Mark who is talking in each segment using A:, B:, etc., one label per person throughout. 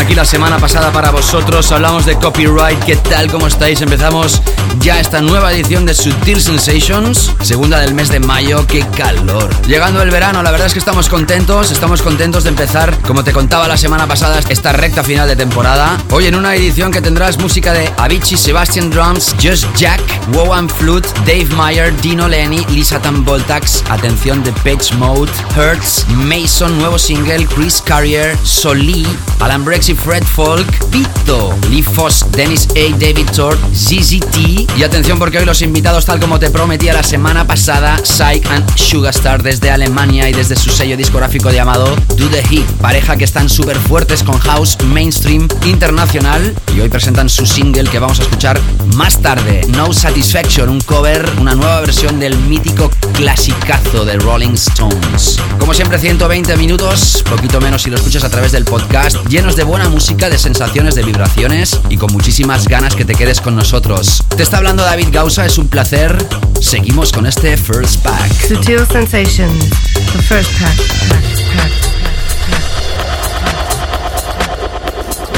A: Aquí la semana pasada para vosotros, hablamos de copyright, ¿qué tal? ¿Cómo estáis? Empezamos ya esta nueva edición de Sutil Sensations, segunda del mes de mayo, qué calor. Llegando el verano, la verdad es que estamos contentos, estamos contentos de empezar, como te contaba la semana pasada, esta recta final de temporada. Hoy en una edición que tendrás música de Avicii, Sebastian Drums, Just Jack, Wowan Flute, Dave Meyer, Dino Lenny, Lisa Voltax, atención de Page Mode, Hertz, Mason, nuevo single, Chris Carrier, Soli, Alan Brexit, Fred Folk, Pito, Lee Foss, Dennis A, David Tort, ZZT. Y atención porque hoy los invitados, tal como te prometía la semana pasada, Psych and Sugarstar desde Alemania y desde su sello discográfico llamado Do The Hit. Pareja que están súper fuertes con house mainstream internacional y hoy presentan su single que vamos a escuchar más tarde, No Satisfaction, un cover, una nueva versión del mítico clasicazo de Rolling Stones. Como siempre, 120 minutos, poquito menos si lo escuchas a través del podcast. Llenos de buena música, de sensaciones, de vibraciones y con muchísimas ganas que te quedes con nosotros. Te está hablando David Gausa, es un placer. Seguimos con este First Pack.
B: Sutil Sensations, the first pack.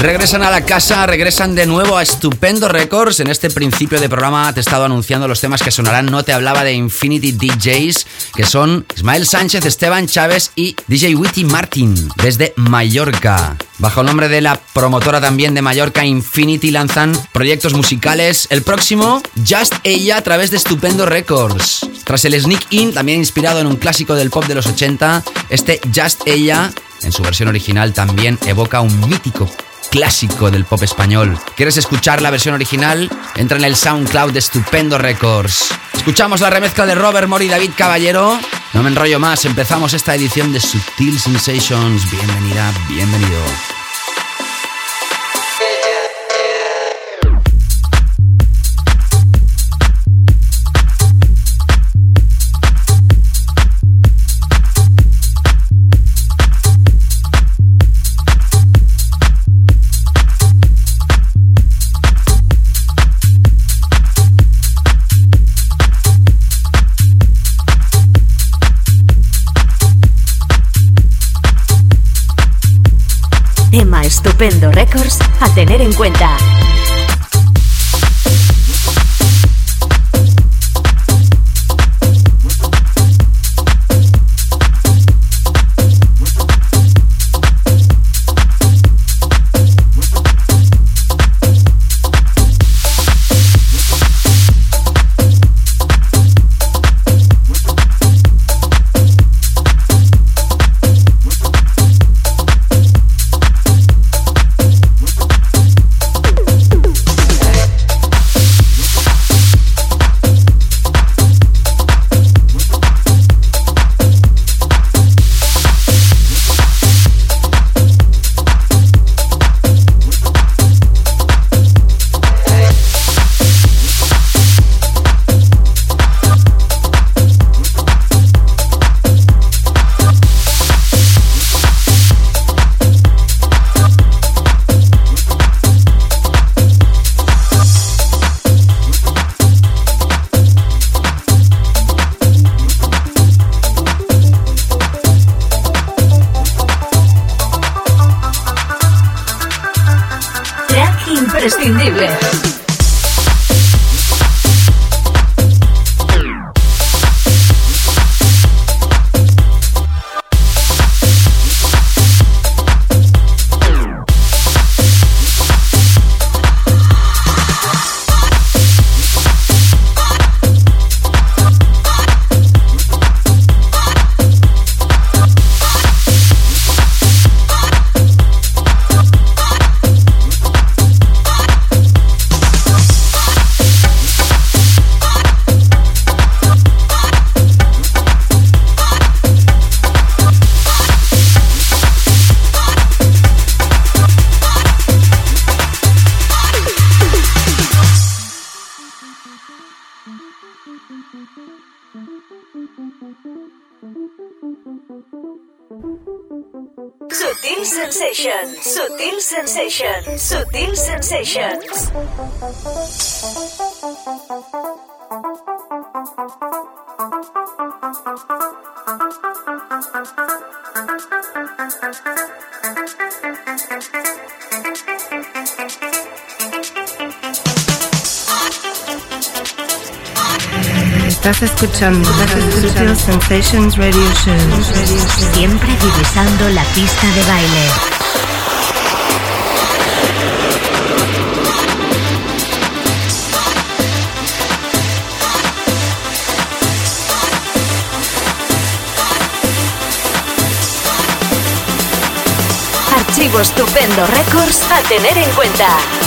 A: Regresan a la casa, regresan de nuevo a Estupendo Records. En este principio de programa te he estado anunciando los temas que sonarán. No te hablaba de Infinity DJs, que son Ismael Sánchez, Esteban Chávez y DJ Witty Martin, desde Mallorca. Bajo el nombre de la promotora también de Mallorca, Infinity, lanzan proyectos musicales. El próximo, Just Ella, a través de Estupendo Records. Tras el Sneak In, también inspirado en un clásico del pop de los 80, este Just Ella, en su versión original, también evoca un mítico clásico del pop español. ¿Quieres escuchar la versión original? Entra en el SoundCloud de Estupendo Records. Escuchamos la remezcla de Robert Mori y David Caballero. No me enrollo más, empezamos esta edición de Sutil Sensations. Bienvenida, bienvenido.
C: Estupendo Records a tener en cuenta. Siempre divisando la pista de baile. Archivo Estupendo Records a tener en cuenta.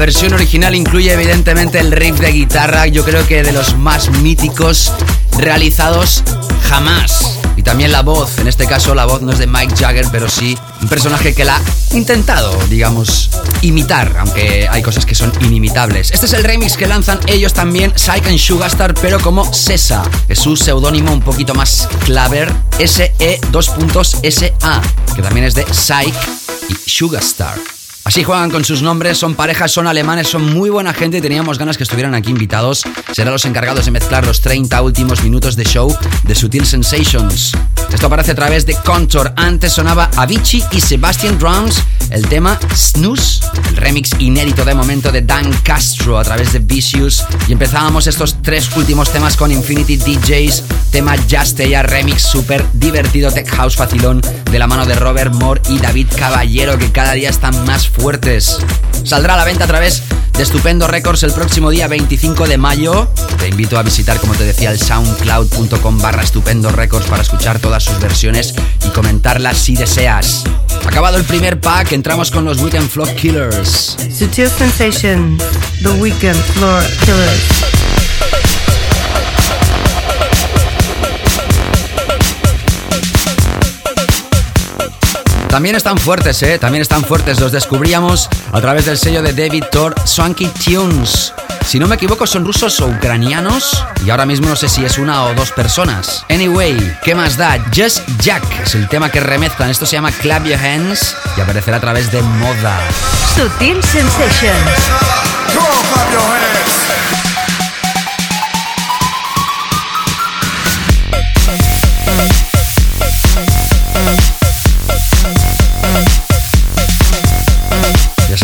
A: Versión original incluye evidentemente el riff de guitarra, yo creo que de los más míticos realizados jamás. Y también la voz, en este caso la voz no es de Mike Jagger, pero sí un personaje que la ha intentado, digamos, imitar, aunque hay cosas que son inimitables. Este es el remix que lanzan ellos también, Psych and Sugarstar, pero como Sesa. Es su seudónimo un poquito más claver, SE2.SA, que también es de Psych y Sugarstar. Así juegan con sus nombres, son parejas, son alemanes, son muy buena gente y teníamos ganas que estuvieran aquí invitados. Serán los encargados de mezclar los 30 últimos minutos de show de Sutil Sensations. Esto aparece a través de Contour. Antes sonaba Avicii y Sebastian Drums, el tema Snooze, remix inédito de momento de Dan Castro a través de Vicious. Y empezábamos estos tres últimos temas con Infinity DJs, tema Just Ella remix súper divertido tech house facilón de la mano de Robert Moore y David Caballero que cada día están más fuertes. Saldrá a la venta a través de Estupendo Records el próximo día 25 de mayo. Te invito a visitar, como te decía, el soundcloud.com barra Estupendo Records para escuchar todas sus versiones y comentarlas si deseas. Acabado el primer pack, entramos con los Weekend Floor Killers.
B: Sutil Sensations, The Weekend Floor Killers.
A: También están fuertes, ¿eh? También están fuertes. Los descubríamos a través del sello de David Thor, Swanky Tunes. Si no me equivoco, son rusos o ucranianos. Y ahora mismo no sé si es una o dos personas. Anyway, ¿qué más da? Just Jack es el tema que remezclan. Esto se llama Clap Your Hands y aparecerá a través de Moda.
D: Sutil Sensations.
A: Ya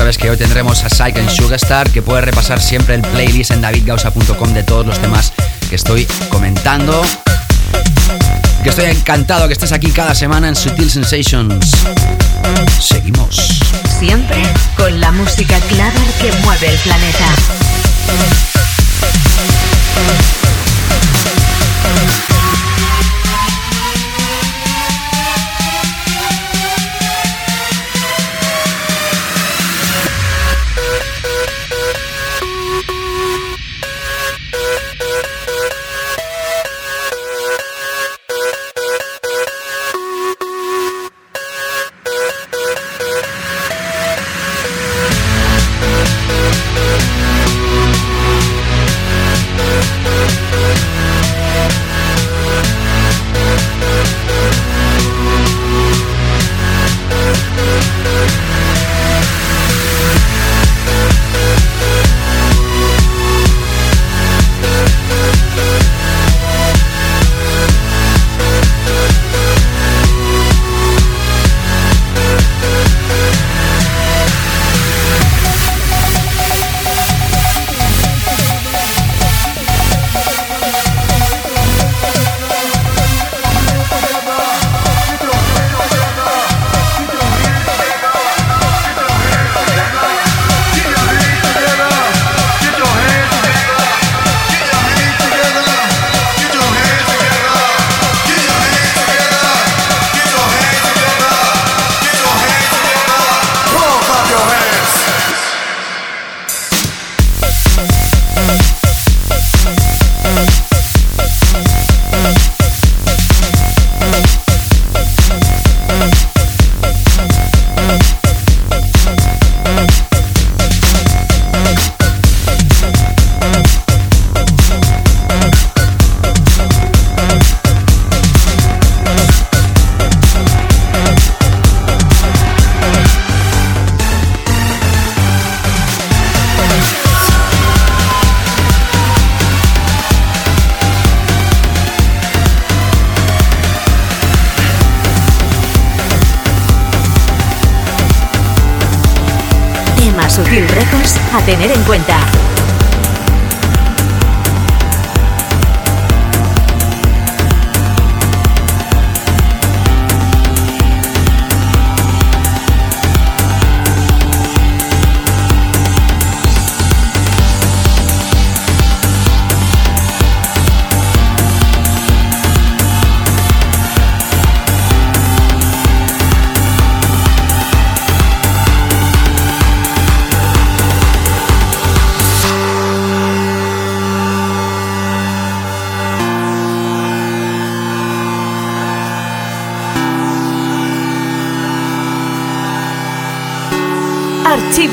A: sabes que hoy tendremos a Psych and Sugarstar, que puede repasar siempre el playlist en davidgausa.com de todos los temas que estoy comentando. Que estoy encantado que estés aquí cada semana en Sutil Sensations. Seguimos.
D: Siempre con la música clara que mueve el planeta.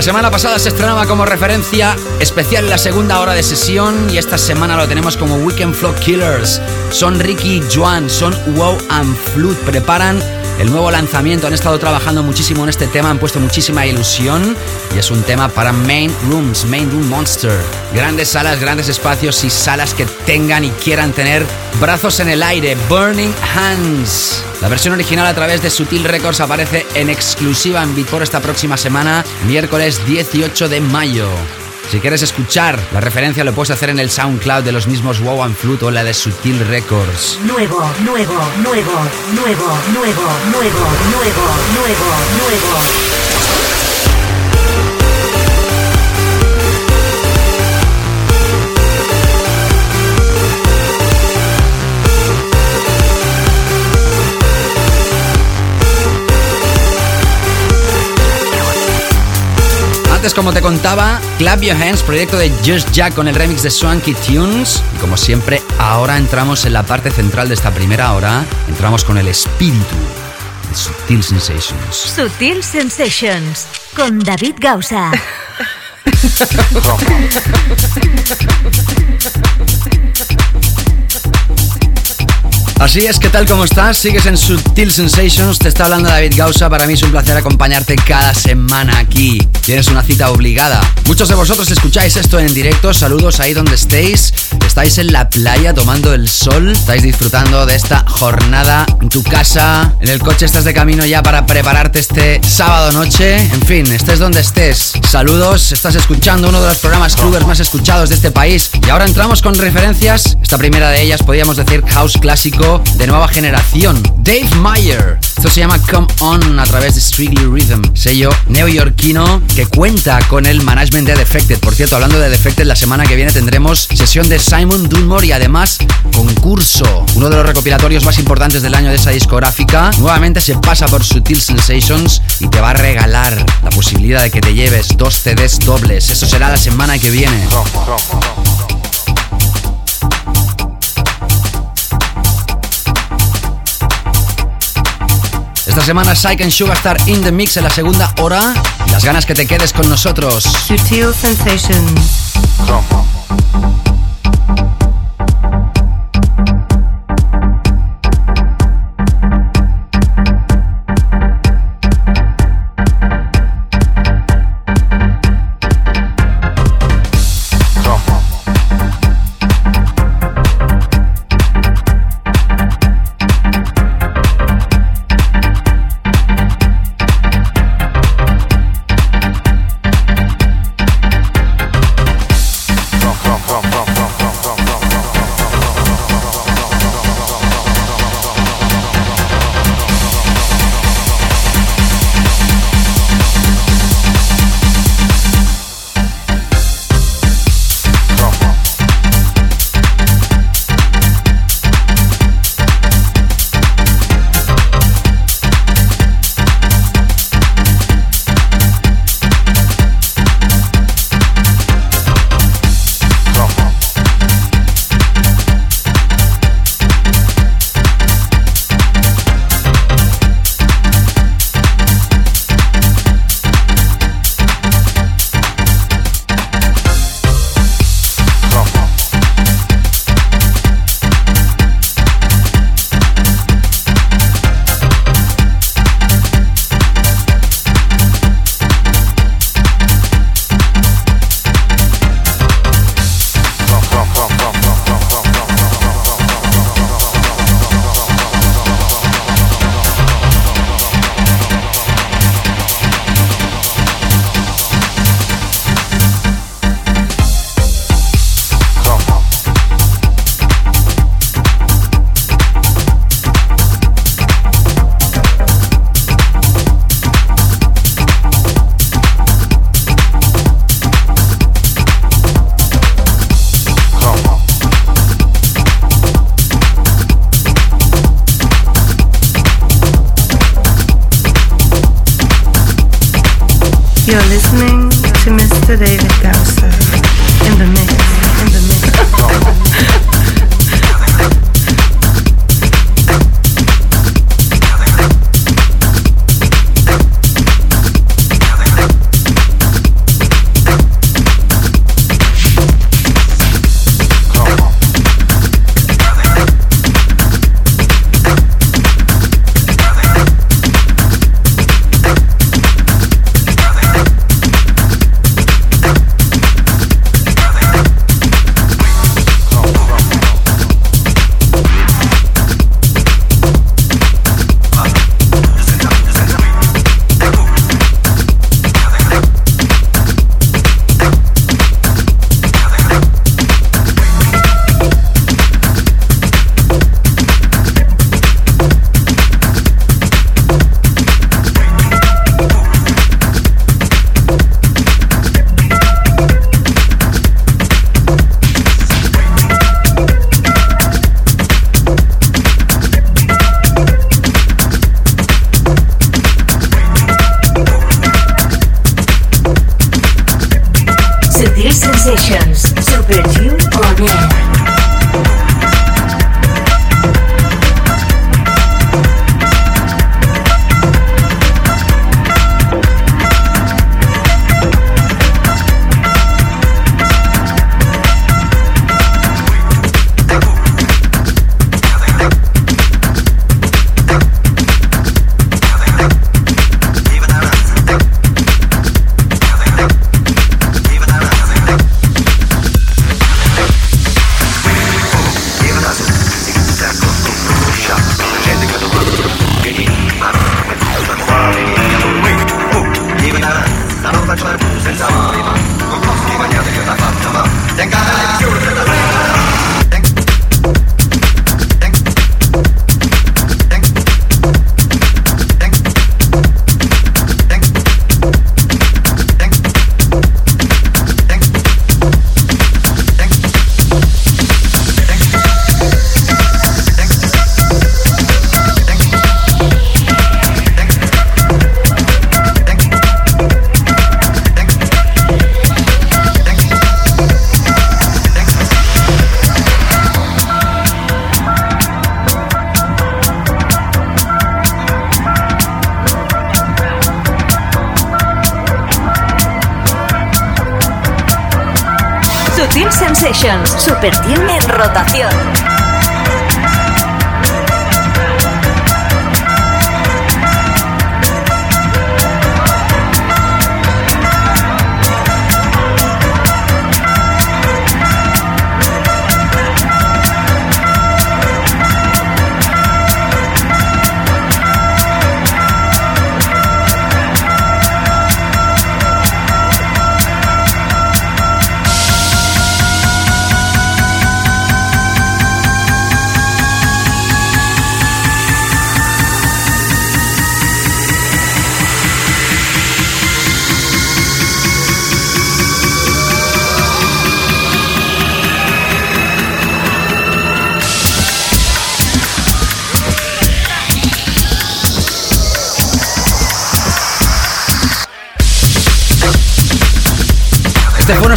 A: La semana pasada se estrenaba como referencia especial la segunda hora de sesión y esta semana lo tenemos como Weekend Flow Killers. Son Ricky y Joan, son Wow and Flute, preparan el nuevo lanzamiento, han estado trabajando muchísimo en este tema, han puesto muchísima ilusión y es un tema para Main Rooms, Main Room Monster. Grandes salas, grandes espacios y salas que tengan y quieran tener brazos en el aire, Burning Hands. La versión original a través de Sutil Records aparece en exclusiva en Beatport esta próxima semana, miércoles 18 de mayo. Si quieres escuchar la referencia lo puedes hacer en el SoundCloud de los mismos Wow and Flute o la de Sutil Records.
D: Nuevo, nuevo, nuevo, nuevo, nuevo, nuevo, nuevo, nuevo, nuevo.
A: Antes, como te contaba, Clap Your Hands, proyecto de Just Jack con el remix de Swanky Tunes. Y como siempre, ahora entramos en la parte central de esta primera hora. Entramos con el espíritu de Sutil Sensations.
D: Sutil Sensations con David Gausa.
A: Así es, ¿qué tal? ¿Cómo estás? Sigues en Sutil Sensations, te está hablando David Gausa. Para mí es un placer acompañarte cada semana aquí. Tienes una cita obligada. Muchos de vosotros escucháis esto en directo. Saludos ahí donde estéis. Estáis en la playa tomando el sol. Estáis disfrutando de esta jornada en tu casa. En el coche estás de camino ya para prepararte este sábado noche. En fin, estés donde estés. Saludos. Estás escuchando uno de los programas clubers más escuchados de este país. Y ahora entramos con referencias. Esta primera de ellas podríamos decir house clásico de nueva generación. Dave Meyer. Esto se llama Come On a través de Strictly Rhythm, sello neoyorquino que cuenta con el management de Defected. Por cierto, hablando de Defected, la semana que viene tendremos sesión de Simon Dunmore y además concurso. Uno de los recopilatorios más importantes del año de esa discográfica. Nuevamente se pasa por Sutil Sensations y te va a regalar la posibilidad de que te lleves dos CDs dobles. Eso será la semana que viene. Esta semana Psych and Sugarstar in the mix en la segunda hora las ganas que te quedes con nosotros.
B: Sutil Sensations.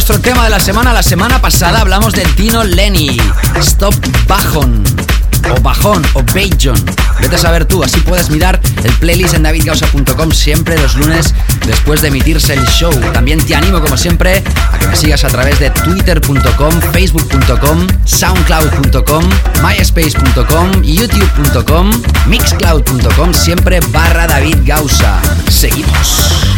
A: Nuestro tema de la semana. La semana pasada hablamos de Tino Lenny. Stop Bajon. O Bajón o Bajon. Vete a saber tú, así puedes mirar el playlist en davidgausa.com siempre los lunes después de emitirse el show. También te animo, como siempre, a que me sigas a través de twitter.com, facebook.com, soundcloud.com, myspace.com, youtube.com, mixcloud.com, siempre barra David Gausa. Seguimos.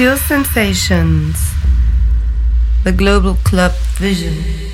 B: Sutil Sensations. The Global Club Vision.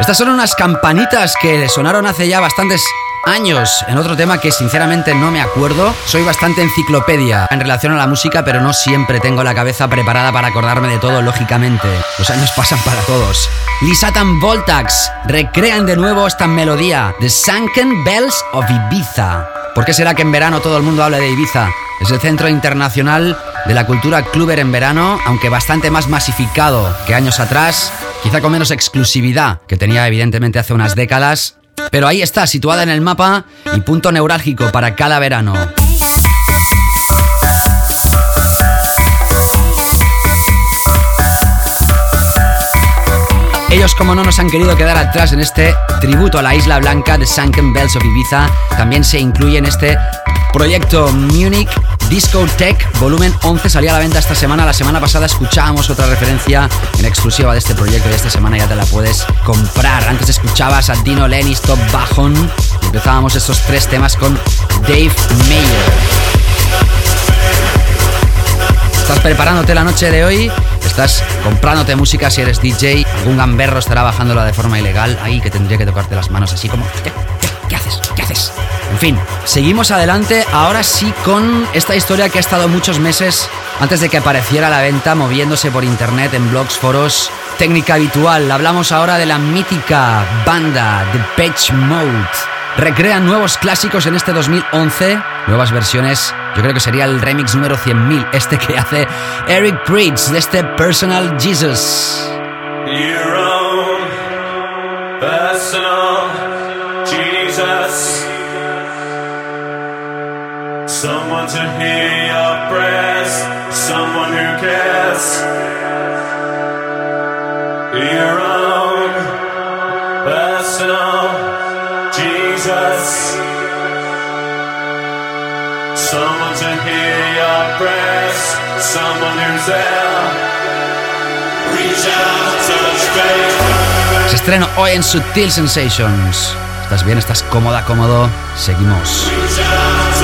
A: Estas son unas campanitas que sonaron hace ya bastantes años en otro tema que sinceramente no me acuerdo. Soy bastante enciclopedia en relación a la música, pero no siempre tengo la cabeza preparada para acordarme de todo, lógicamente. Los años pasan para todos. Lisatan Voltax recrean de nuevo esta melodía, The Sunken Bells of Ibiza. ¿Por qué será que en verano todo el mundo habla de Ibiza? Es el centro internacional de la cultura cluber en verano, aunque bastante más masificado que años atrás, quizá con menos exclusividad que tenía evidentemente hace unas décadas, pero ahí está, situada en el mapa y punto neurálgico para cada verano. Ellos, como no nos han querido quedar atrás en este tributo a la Isla Blanca de Sunken Bells of Ibiza, también se incluye en este proyecto Munich Disco Tech Volumen 11 salía a la venta esta semana. La semana pasada escuchábamos otra referencia en exclusiva de este proyecto y esta semana ya te la puedes comprar. Antes escuchabas a Dino Lenny, Stop Bajon. Empezábamos estos tres temas con Dave Mayer. ¿Estás preparándote la noche de hoy? ¿Estás comprándote música si eres DJ? ¿Algún gamberro estará bajándola de forma ilegal? Ahí que tendría que tocarte las manos así como... ¿Qué, haces? ¿Qué haces? En fin, seguimos adelante ahora sí con esta historia que ha estado muchos meses antes de que apareciera a la venta moviéndose por internet en blogs, foros, técnica habitual. Hablamos ahora de la mítica banda The Patch Mode. Recrean nuevos clásicos en este 2011, nuevas versiones. Yo creo que sería el remix número 100.000, este que hace Eric Pritz de este Personal Jesus.
E: Someone to hear your prayers, someone who cares. Your own personal Jesus. Someone to hear your prayers, someone who's there. Reach out, touch faith.
A: Se estrena hoy en Sutil Sensations. ¿Estás bien? ¿Estás cómoda, cómodo? Seguimos.
E: Reach out,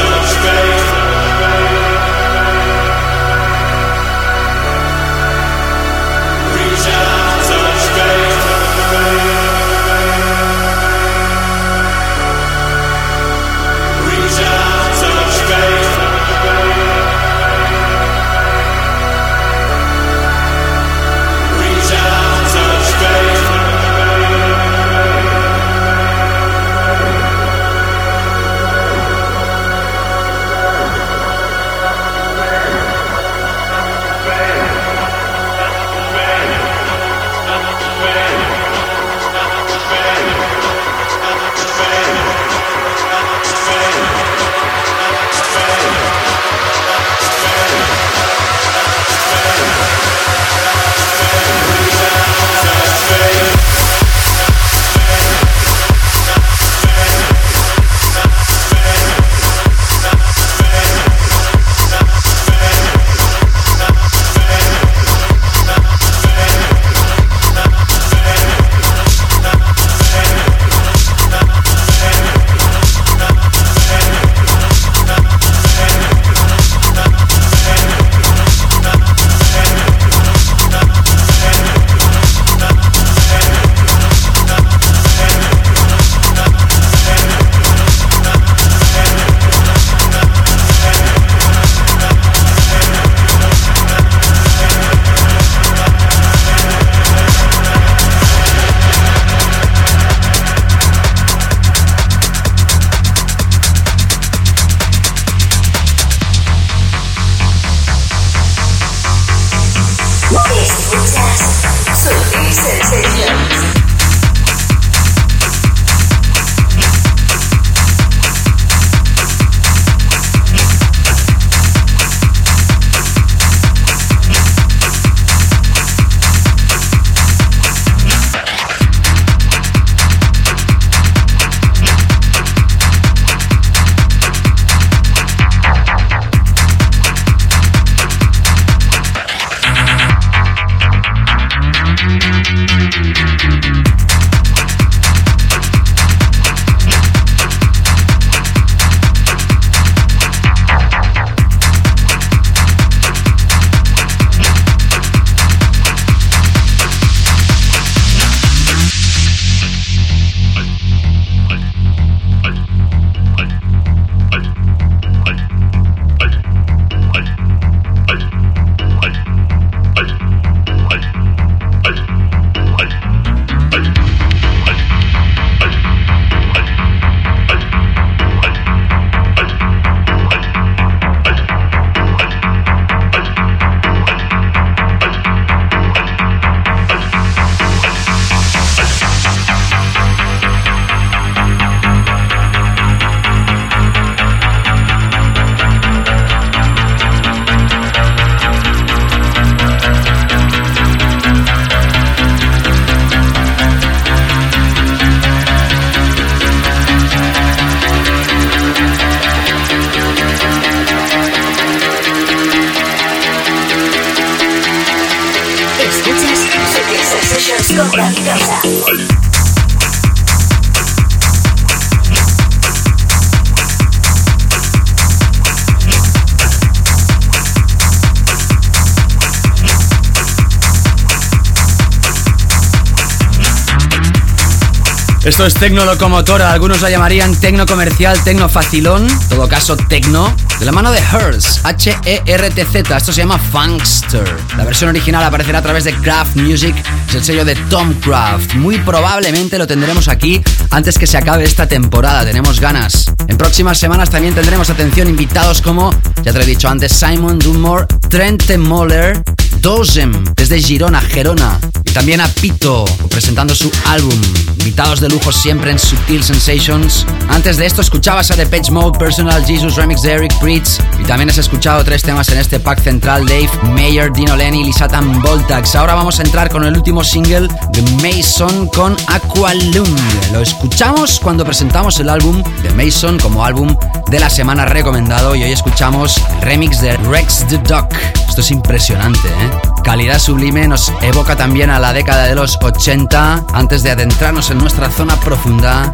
A: Esto es Tecno Locomotora, algunos la llamarían Tecno Comercial, Tecno Facilón, en todo caso Tecno, de la mano de Hertz, H-E-R-T-Z, esto se llama Funkster. La versión original aparecerá a través de Craft Music, es el sello de Tom Craft. Muy probablemente lo tendremos aquí antes que se acabe esta temporada, tenemos ganas. En próximas semanas también tendremos atención invitados como, ya te lo he dicho antes, Simon Dunmore, Trent Moller, Dozem, desde Girona, Gerona, y también a Pito, presentando su álbum. Invitados de lujo siempre en Subtil Sensations. Antes de esto escuchabas a The Page Mode, Personal Jesus Remix de Eric Pritz, y también has escuchado tres temas en este pack central, Dave, Mayer, Dino Lenny, Lisatan Voltax. Ahora vamos a entrar con el último single de Mason con Aqualung. Lo escuchamos cuando presentamos el álbum de Mason como álbum de la semana recomendado y hoy escuchamos remix de Rex the Duck. Esto es impresionante, ¿eh? Calidad sublime nos evoca también a la década de los 80 antes de adentrarnos en nuestra zona profunda.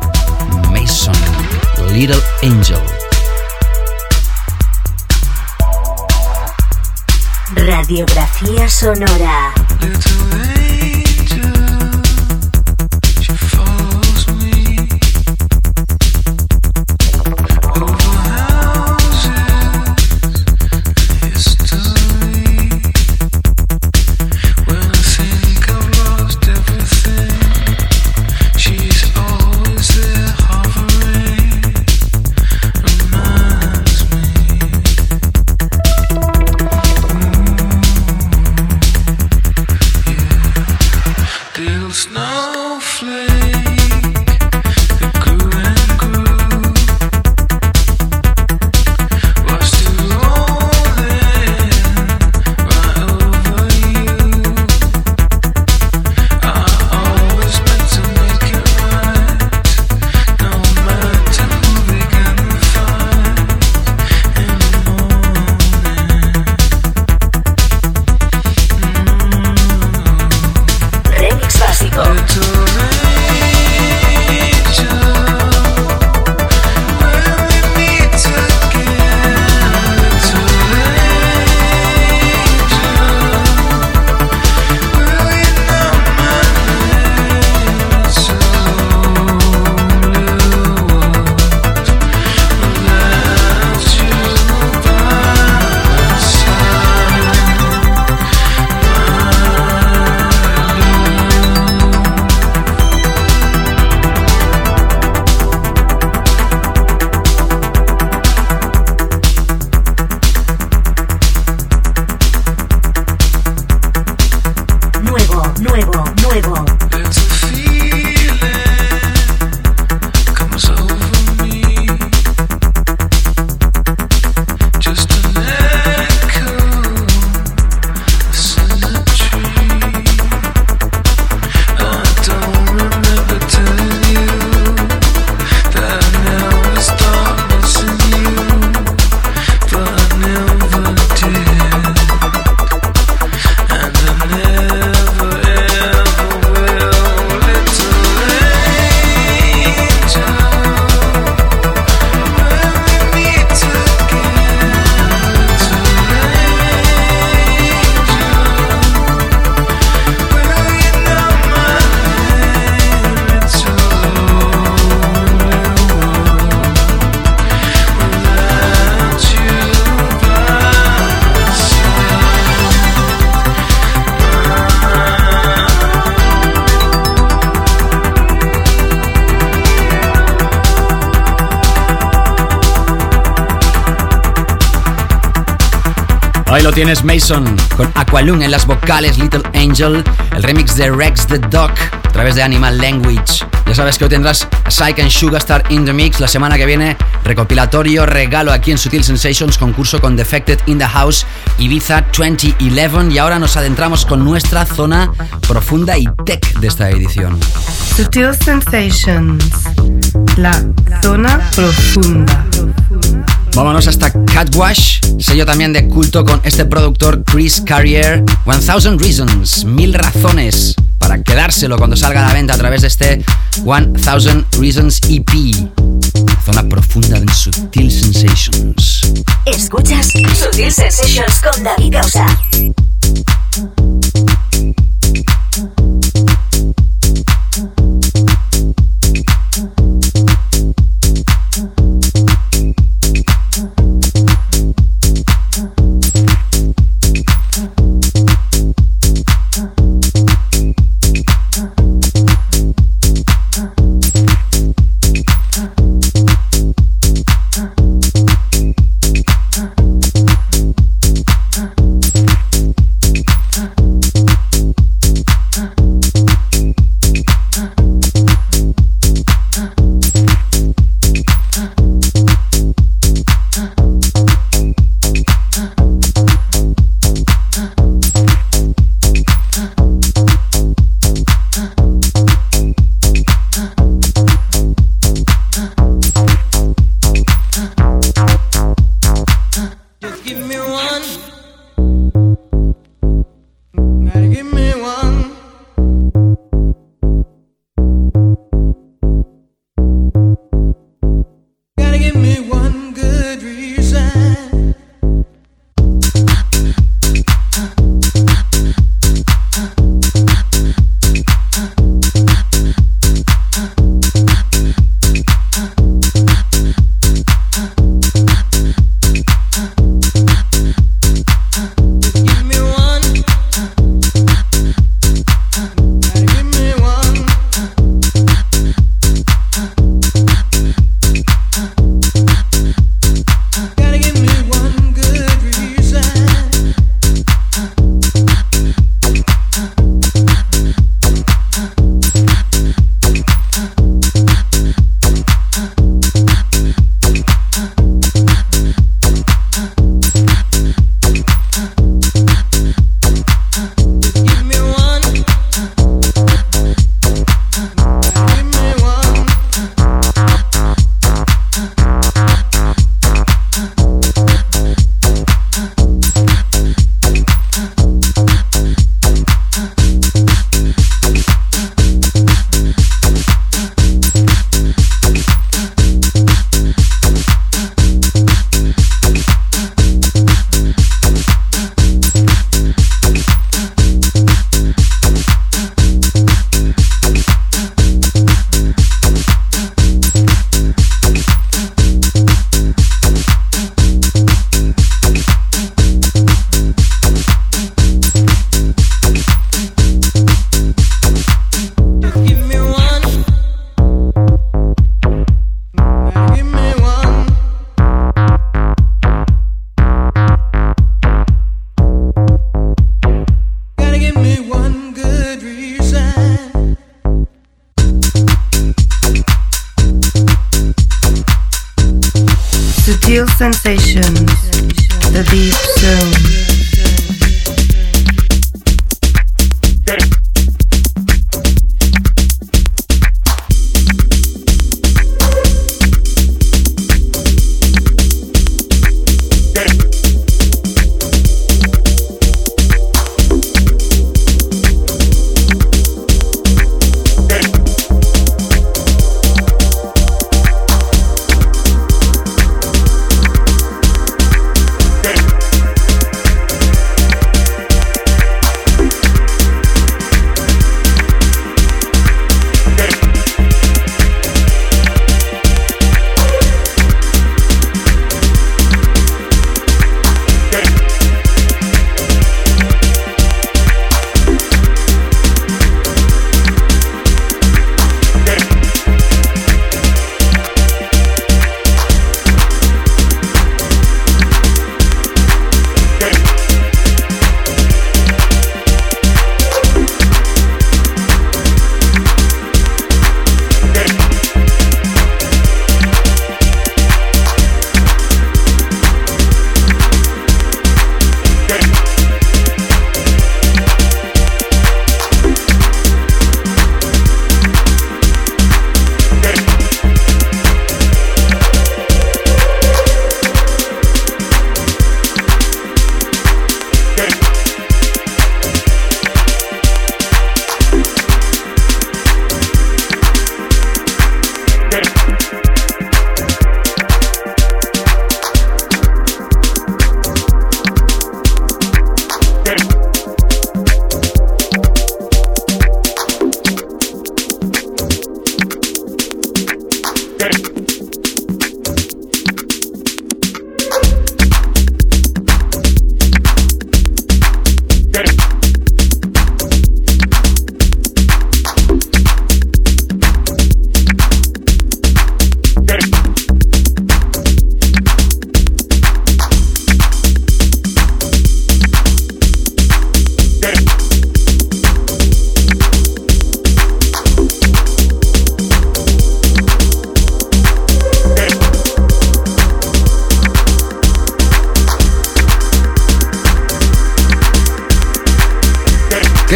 A: Mason, Little Angel.
D: Radiografía sonora.
A: Ahí lo tienes Mason con Aqualung en las vocales Little Angel, el remix de Rex the Duck a través de Animal Language. Ya sabes que hoy tendrás a Psyche and Sugarstar in the Mix. La semana que viene, recopilatorio, regalo aquí en Sutil Sensations, concurso con Defected in the House Ibiza 2011. Y ahora nos adentramos con nuestra zona profunda y tech de esta edición.
B: Sutil Sensations, la zona profunda.
A: Vámonos hasta Catwash, sello también de culto con este productor Chris Carrier. 1000 Reasons, mil razones para quedárselo cuando salga a la venta a través de este 1000 Reasons EP. Zona profunda en Sutil Sensations.
F: Escuchas Sutil Sensations con David Gausa.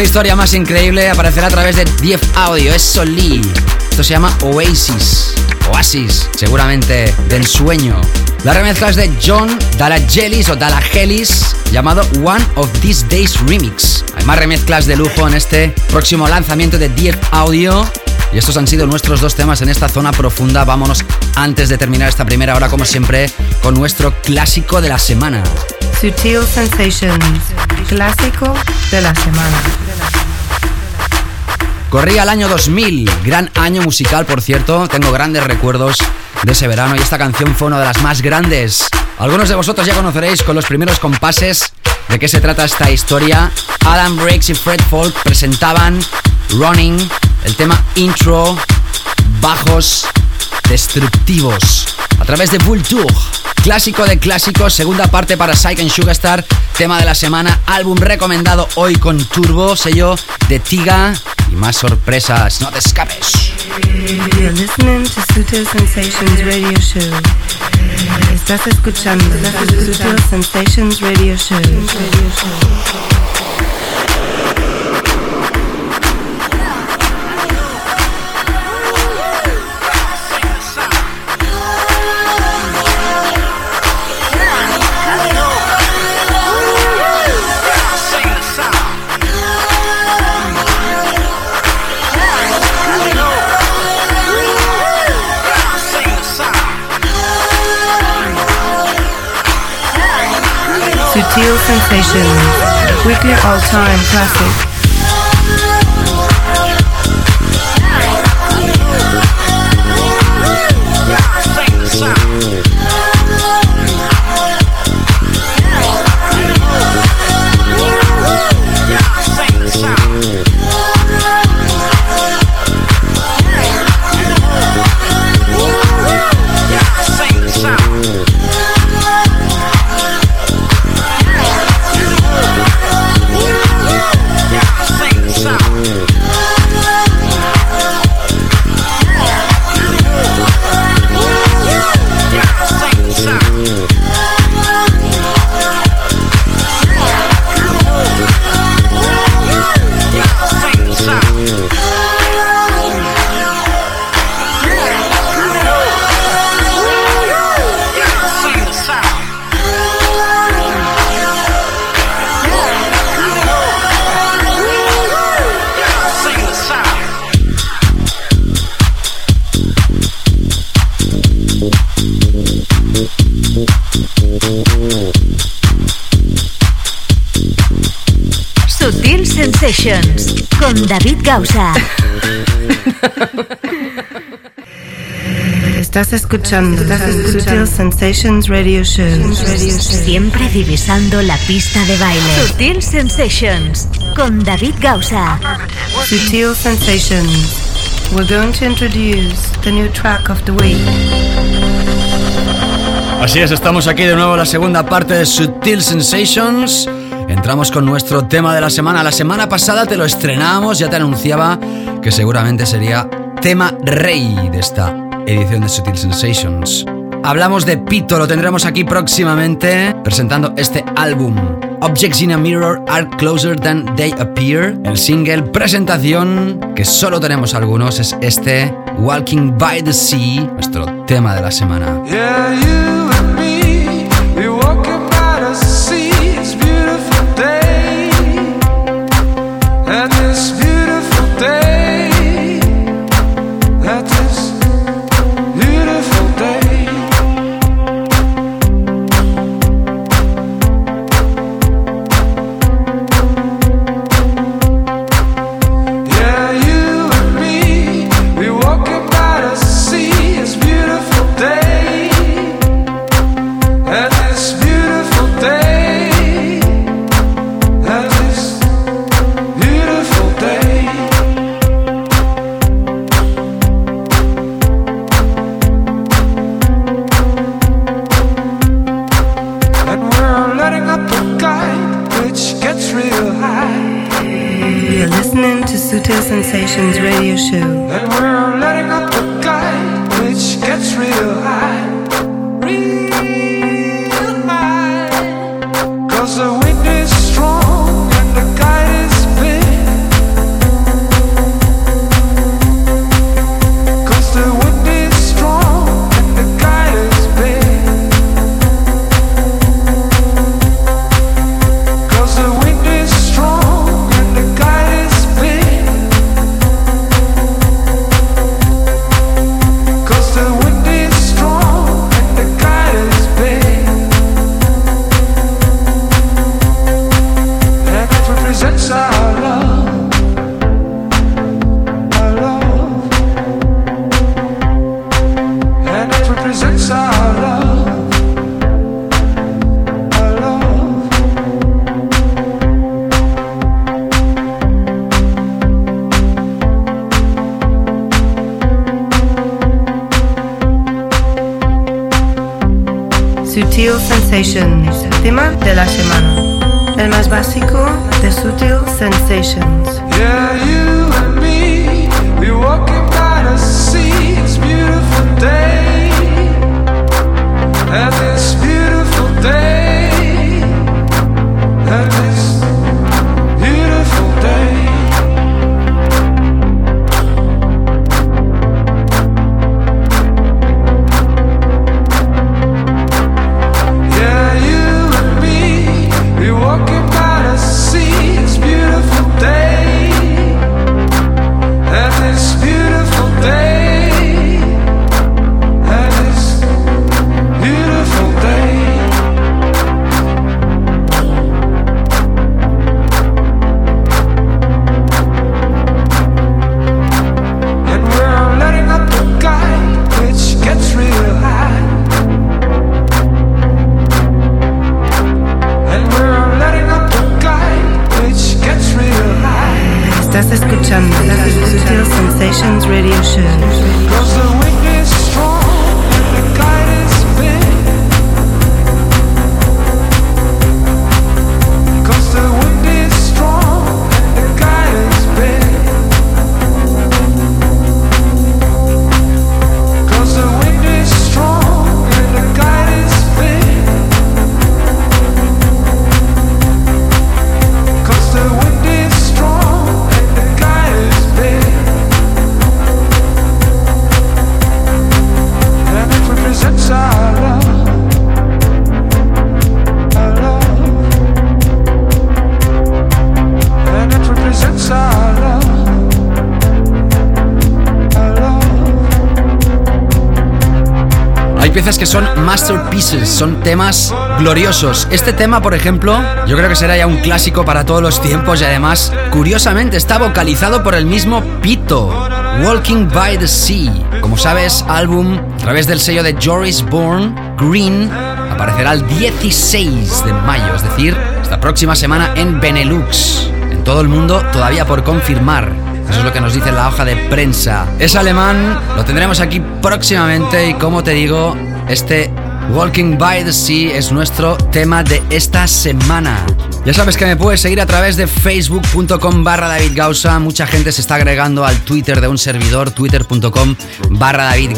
A: Qué historia más increíble aparecerá a través de 10 Audio, es Soli. Esto se llama Oasis. Oasis, seguramente de ensueño. La remezcla es de John Dalagelis o Dalagelis, llamado One of These Days Remix. Hay más remezclas de lujo en este próximo lanzamiento de 10 Audio. Y estos han sido nuestros dos temas en esta zona profunda. Vámonos antes de terminar esta primera hora, como siempre, con nuestro clásico de la semana.
B: Sutil Sensations, clásico de la semana.
A: Corría el año 2000, gran año musical por cierto, tengo grandes recuerdos de ese verano y esta canción fue una de las más grandes. Algunos de vosotros ya conoceréis con los primeros compases de qué se trata esta historia. Alan Breaks y Fred Folk presentaban Running, el tema intro, bajos destructivos a través de Vulture. Clásico de clásicos, segunda parte para Psych and Sugarstar, tema de la semana, álbum recomendado hoy con Turbo, sello de Tiga y más sorpresas, no te escapes.
B: You're Radio Show. Estás Sensations. Sutil Sensations, weekly all-time classic.
D: Sensations con David Gausa.
B: Estás escuchando Sutil Sensations Radio Show.
D: Siempre divisando la pista de baile. Sutil Sensations con David Gausa.
B: Sutil Sensations. We're going to introduce the new track of the week.
A: Así es, estamos aquí de nuevo en la segunda parte de Sutil Sensations. Entramos con nuestro tema de la semana. La semana pasada te lo estrenamos, ya te anunciaba que seguramente sería tema rey de esta edición de Sutil Sensations. Hablamos de Pito, lo tendremos aquí próximamente presentando este álbum. Objects in a Mirror are closer than they appear. El single presentación, que solo tenemos algunos, es este Walking by the Sea, nuestro tema de la semana. Son temas gloriosos. Este tema, por ejemplo, yo creo que será ya un clásico para todos los tiempos y además, curiosamente, está vocalizado por el mismo Pito. Walking by the Sea. Como sabes, álbum a través del sello de Joris Bourne, Green, aparecerá el 16 de mayo, es decir, esta próxima semana en Benelux. En todo el mundo todavía por confirmar. Eso es lo que nos dice la hoja de prensa. Es alemán, lo tendremos aquí próximamente y como te digo, este Walking by the Sea es nuestro tema de esta semana. Ya sabes que me puedes seguir a través de facebook.com barra David. Mucha gente se está agregando al Twitter de un servidor, twitter.com barra David.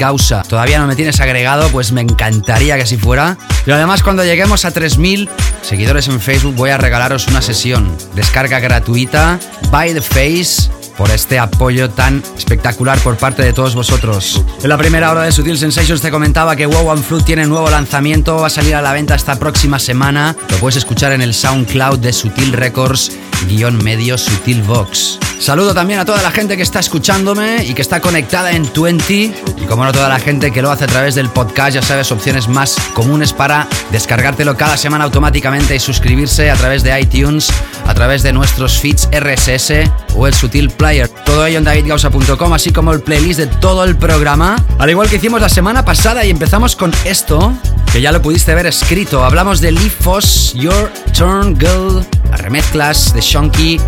A: Todavía no me tienes agregado, pues me encantaría que así fuera. Y además cuando lleguemos a 3.000 seguidores en Facebook voy a regalaros una sesión. Descarga gratuita, by the face por este apoyo tan espectacular por parte de todos vosotros. En la primera hora de Sutil Sensations te comentaba que Wow and Fruit tiene nuevo lanzamiento, va a salir a la venta esta próxima semana. Lo puedes escuchar en el SoundCloud de Sutil Records, guion medio Sutil Vox. Saludo también a toda la gente que está escuchándome y que está conectada en 20 y como no toda la gente que lo hace a través del podcast, ya sabes, opciones más comunes para descargártelo cada semana automáticamente y suscribirse a través de iTunes, a través de nuestros feeds RSS o el Sutil Player. Todo ello en davidgausa.com, así como el playlist de todo el programa. Al igual que hicimos la semana pasada y empezamos con esto, que ya lo pudiste ver escrito. Hablamos de Lee Foss, Your Turn Girl, las remezclas de Shonky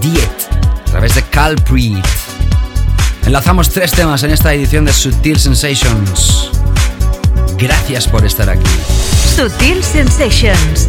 A: Diet a través de Calprit. Enlazamos tres temas en esta edición de Sutil Sensations. Gracias por estar aquí.
D: Sutil Sensations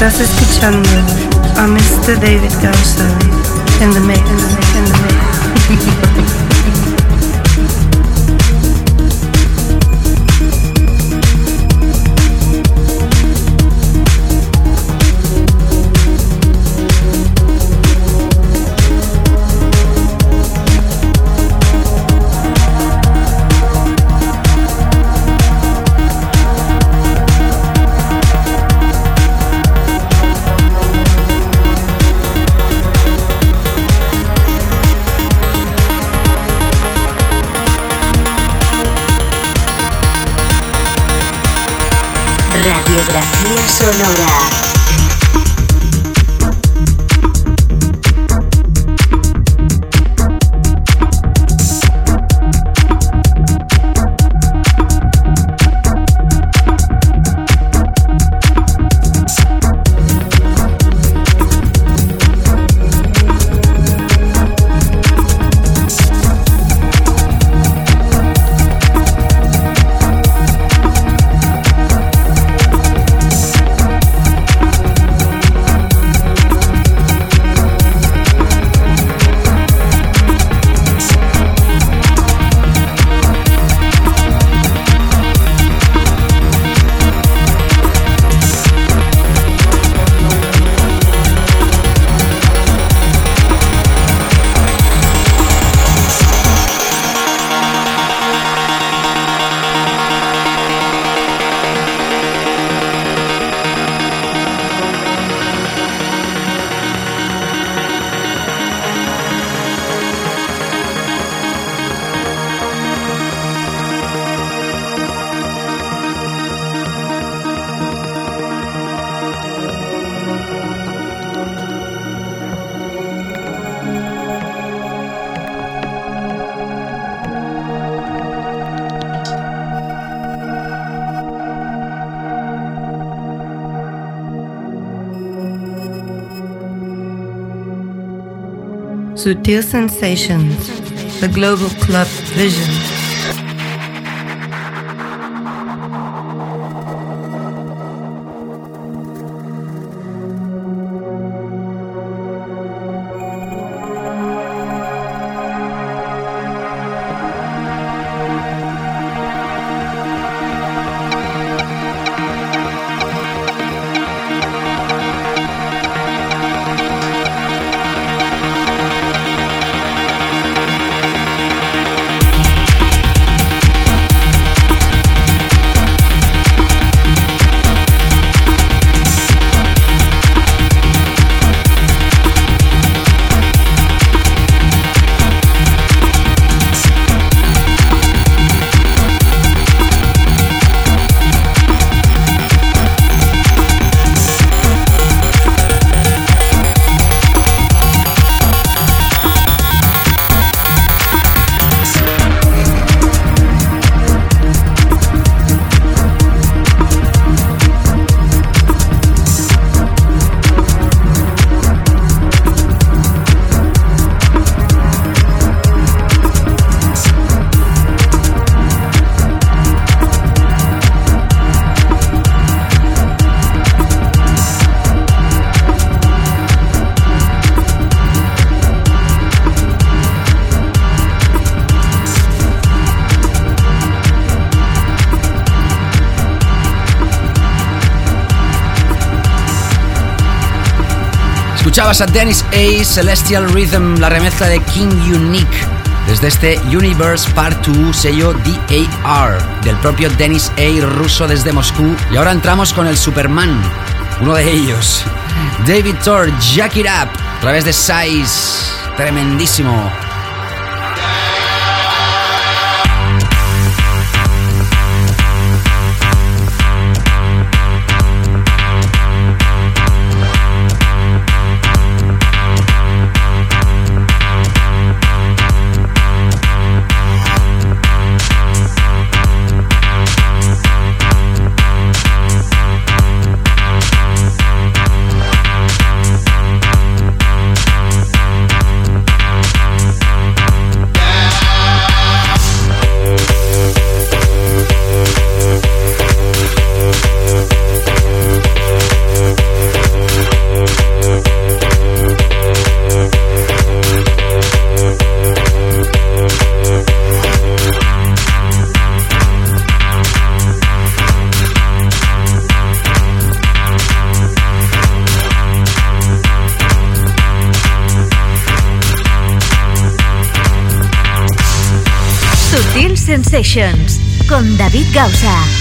B: Estás escuchando a Mr. David Gausa in the mix, in the mix.
D: Radiografía sonora. Sutil Sensations, the Global Club Vision.
A: A Dennis A. Celestial Rhythm, la remezcla de King Unique, desde este Universe Part 2, sello DAR, del propio Dennis A. ruso desde Moscú. Y ahora entramos con el Superman, uno de ellos, David Thor, Jack It Up, a través de Size, tremendísimo.
D: Con David Gausa.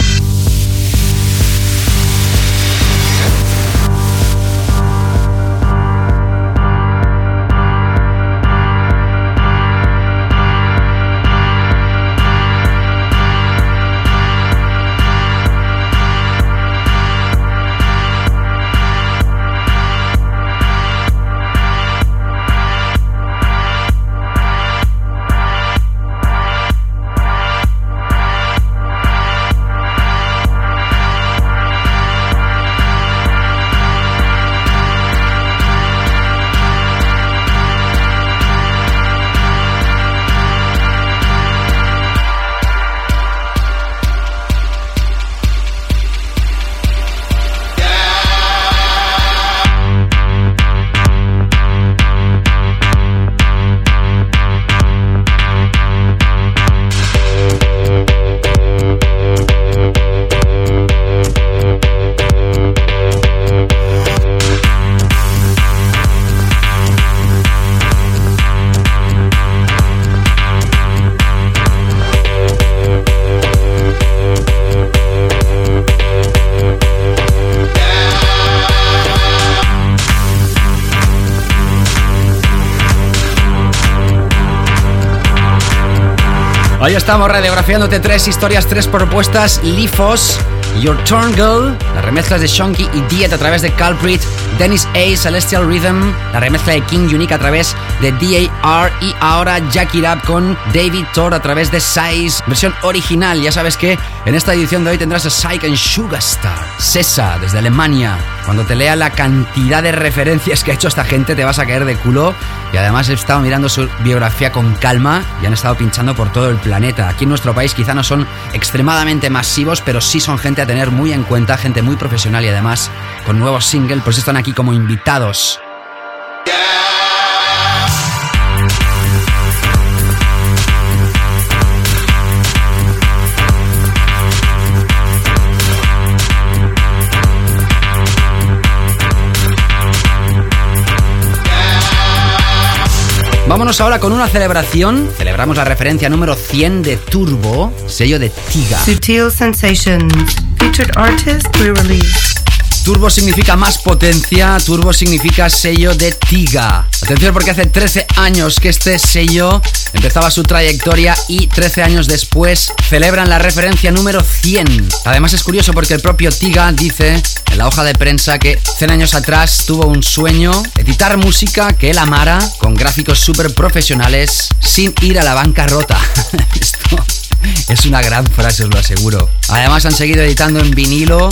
A: Hoy estamos radiografiándote tres historias, tres propuestas, Lifos, Your Turn Girl, las remezclas de Shonky y Diet a través de Culprit, Dennis A, Celestial Rhythm, la remezcla de King Unique a través de DAR y ahora Jack It Up con David Thor a través de Size, versión original. Ya sabes que en esta edición de hoy tendrás a Psych and Sugarstar, Cesa desde Alemania. Cuando te lea la cantidad de referencias que ha hecho esta gente te vas a caer de culo y además he estado mirando su biografía con calma y han estado pinchando por todo el planeta. Aquí en nuestro país quizá no son extremadamente masivos, pero sí son gente a tener muy en cuenta, gente muy profesional y además con nuevos singles, pues están aquí como invitados. Vámonos ahora con una celebración. Celebramos la referencia número 100 de Turbo, sello de Tiga.
B: Sutil Sensations. Featured artist re-release.
A: Turbo significa más potencia, Turbo significa sello de Tiga. Atención porque hace 13 años que este sello empezaba su trayectoria y 13 años después celebran la referencia número 100. Además es curioso porque el propio Tiga dice en la hoja de prensa que 100 años atrás tuvo un sueño, editar música que él amara con gráficos súper profesionales sin ir a la bancarrota. Esto es una gran frase, os lo aseguro. Además han seguido editando en vinilo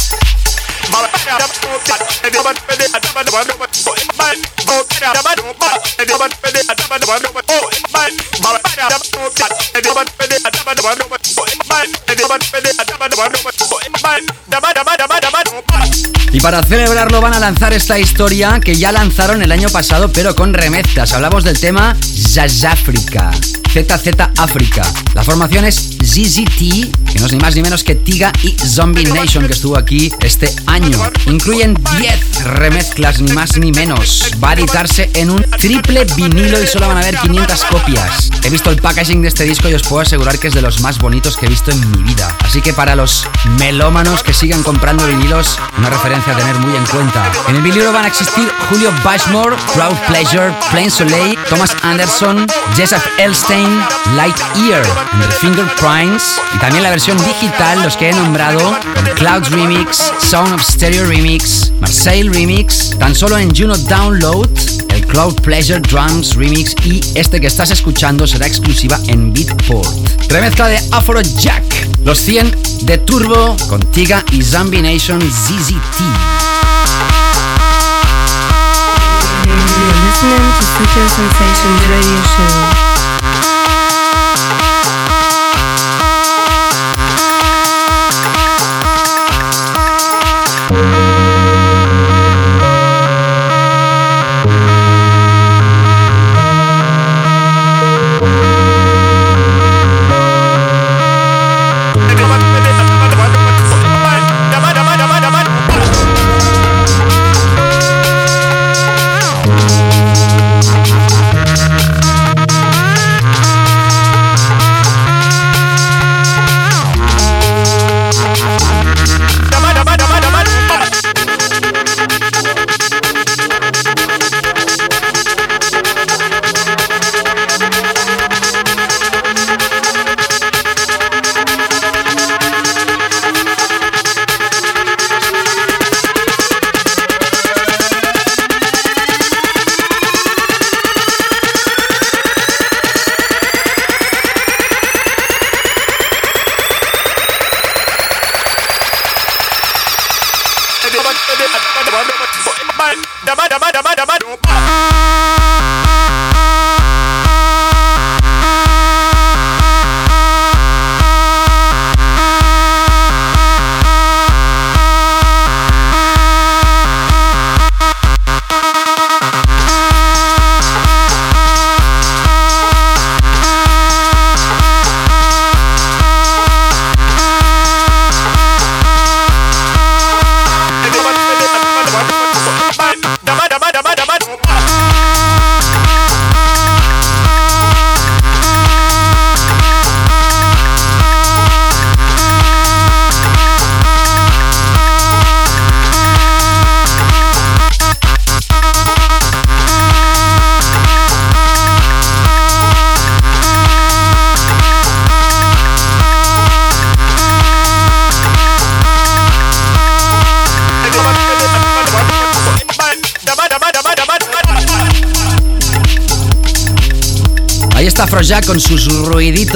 A: y para celebrarlo van a lanzar esta historia que ya lanzaron el año pasado pero con remezclas. Hablamos del tema Zazafrica. ZZ África. La formación es ZZT, que no es ni más ni menos que Tiga y Zombie Nation, que estuvo aquí este año. Incluyen 10 remezclas, ni más ni menos. Va a editarse en un triple vinilo y solo van a haber 500 copias. He visto el packaging de este disco y os puedo asegurar que es de los más bonitos que he visto en mi vida. Así que para los melómanos que sigan comprando vinilos, una referencia a tener muy en cuenta. En el vinilo van a existir Julio Bashmore, Crowd Pleasure, Plain Soleil, Thomas Anderson, Joseph Elstein, Light Ear, and Finger Y también la versión digital, los que he nombrado, Clouds Remix, Sound of Stereo Remix, Marseille Remix, tan solo en Juno Download, el Cloud Pleasure Drums Remix y este que estás escuchando será exclusiva en Beatport. Remezcla de Afro Jack, los 100 de Turbo con Tiga y Zombie Nation ZZT.
B: Listening Radio Show.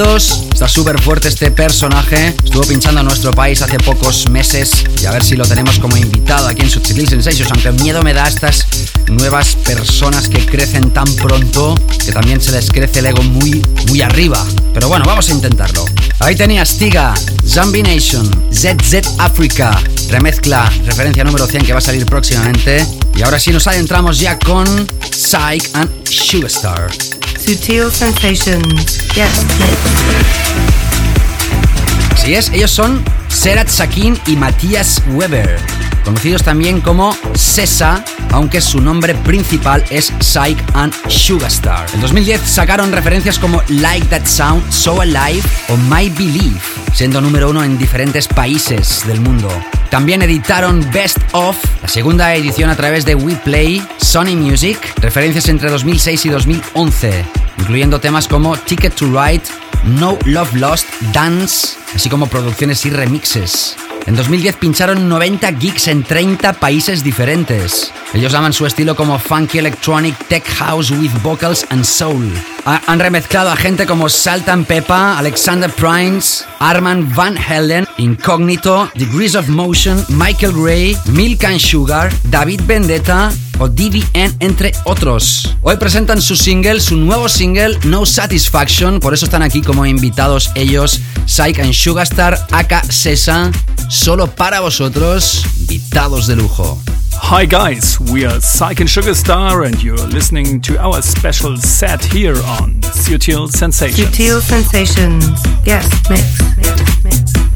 A: Está súper fuerte este personaje. Estuvo pinchando en nuestro país hace pocos meses y a ver si lo tenemos como invitado aquí en Subtil Sensations. Aunque miedo me da estas nuevas personas que crecen tan pronto que también se les crece el ego muy, muy arriba. Pero bueno, vamos a intentarlo. Ahí tenías Tiga, Zombie Nation, ZZ Africa, remezcla, referencia número 100 que va a salir próximamente. Y ahora sí nos adentramos ya con Psych and Sugarstar.
B: Sutil Sensations.
A: Así es, ellos son Serat Sakin y Matías Weber, conocidos también como Sesa, aunque su nombre principal es Psych and Sugarstar. En 2010 sacaron referencias como Like That Sound, So Alive o My Belief, siendo número uno en diferentes países del mundo. También editaron Best Of, la segunda edición a través de WePlay, Sony Music, referencias entre 2006 y 2011, incluyendo temas como Ticket to Ride, No Love Lost, Dance, así como producciones y remixes. En 2010 pincharon 90 gigs en 30 países diferentes. Ellos llaman su estilo como funky electronic tech house with vocals and soul. Ha- han remezclado a gente como Saltan Pepa, Alexander Primes, Arman Van Helden, Incognito, Degrees of Motion, Michael Gray, Milk and Sugar, David Vendetta o DVN, entre otros. Hoy presentan su single, su nuevo single, No Satisfaction, por eso están aquí como invitados ellos, Psych and Sugarstar, aka Sesa, solo para vosotros, invitados de lujo.
G: Hi guys, we are Psych and Sugarstar and you're listening to our special set here on Sutil Sensations.
B: Sutil Sensations. Yes, mix. mix, mix.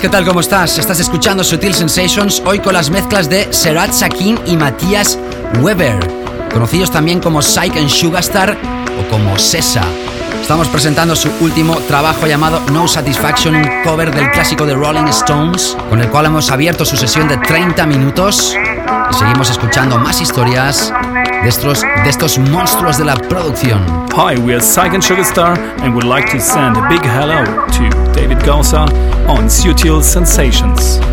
A: ¿Qué tal? ¿Cómo estás? Estás escuchando Sutil Sensations hoy con las mezclas de Serat Sakin y Matías Weber, conocidos también como Psych and Sugastar o como Sesa. Estamos presentando su último trabajo llamado No Satisfaction, un cover del clásico de Rolling Stones, con el cual hemos abierto su sesión de 30 minutos y seguimos escuchando más historias de estos, monstruos de la producción.
G: Hi, we are Psych and Sugarstar and would like to send a big hello to David Gausa on Sutil Sensations.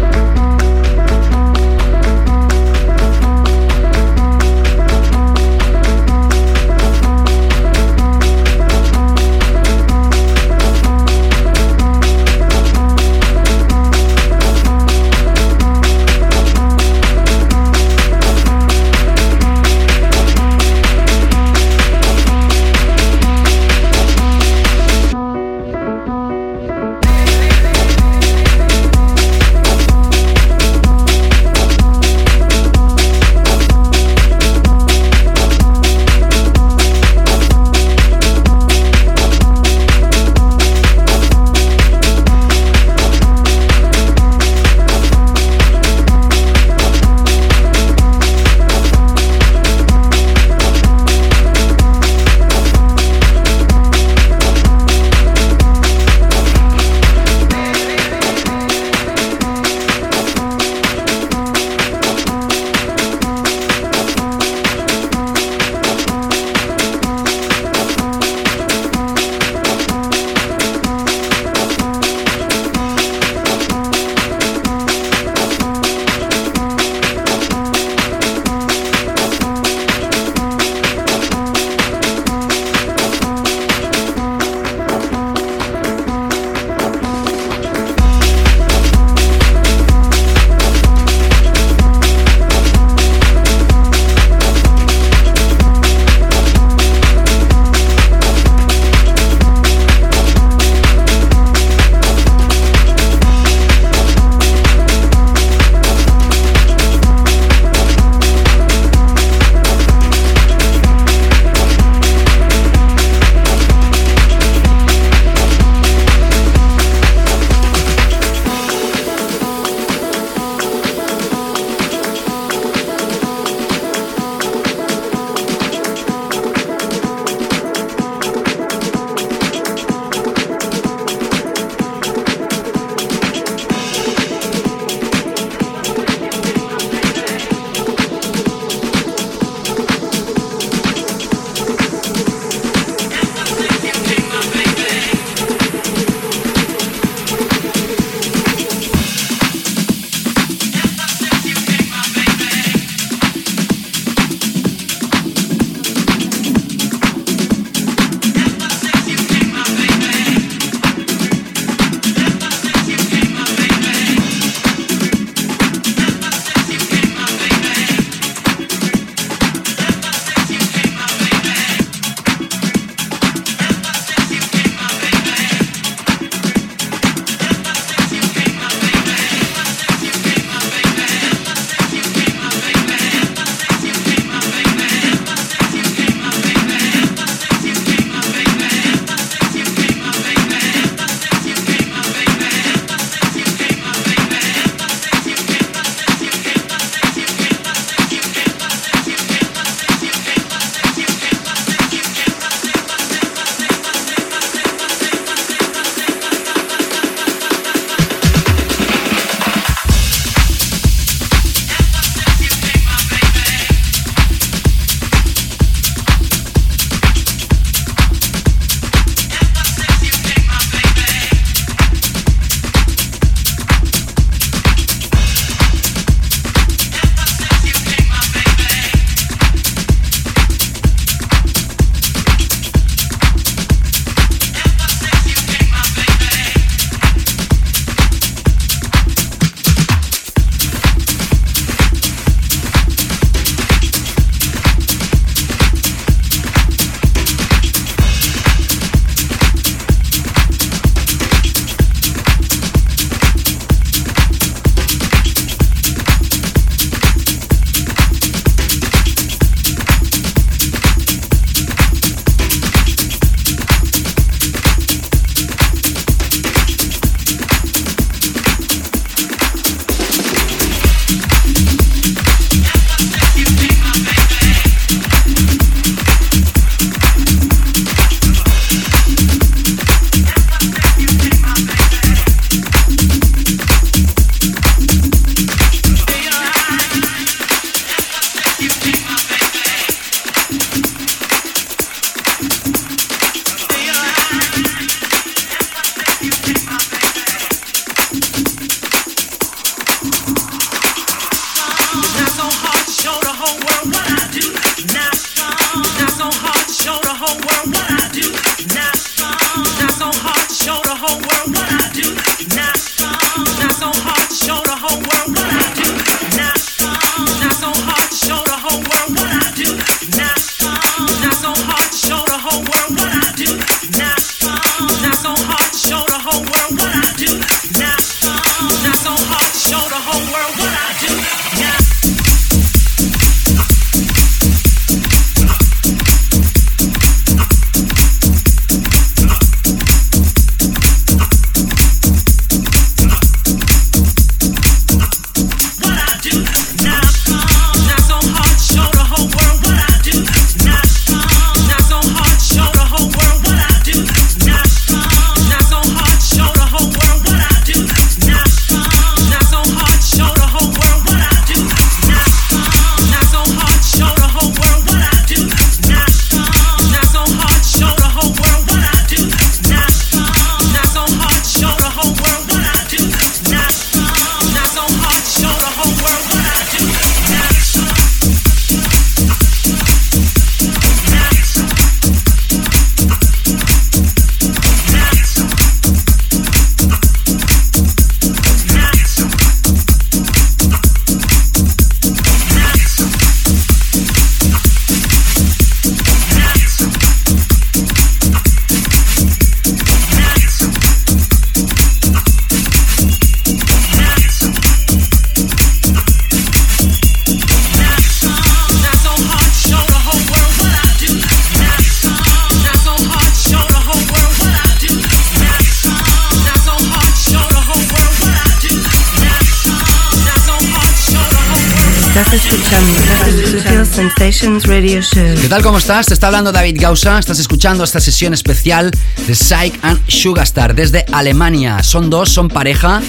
B: Sensations Radio Show.
A: ¿Qué tal? ¿Cómo estás? Te está hablando David Gausa. Estás escuchando esta sesión especial de Psych and Sugastar desde Alemania. Son dos, son pareja.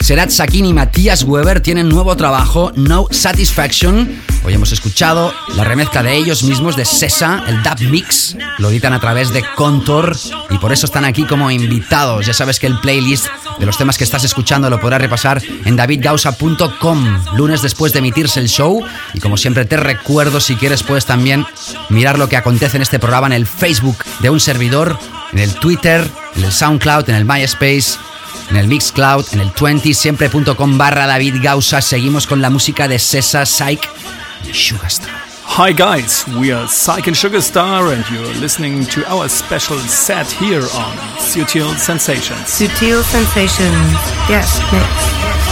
A: Serat Sakin y Matías Weber tienen nuevo trabajo, No Satisfaction. Hoy hemos escuchado la remezcla de ellos mismos de Sesa, el dub mix. Lo editan a través de Contour y por eso están aquí como invitados. Ya sabes que el playlist de los temas que estás escuchando lo podrás repasar en davidgausa.com lunes después de emitirse el show. Y como siempre te recuerdo, si quieres puedes también mirar lo que acontece en este programa en el Facebook de un servidor, en el Twitter, en el SoundCloud, en el MySpace en el Mixcloud, en el 20 siempre.com barra David Gausa. Seguimos con la música de Cesa, Psych Sugarstar.
G: Hi guys, we are Psych and Sugarstar and you're listening to our special set here on Sutil Sensations.
B: Sutil Sensations. Yes, mix.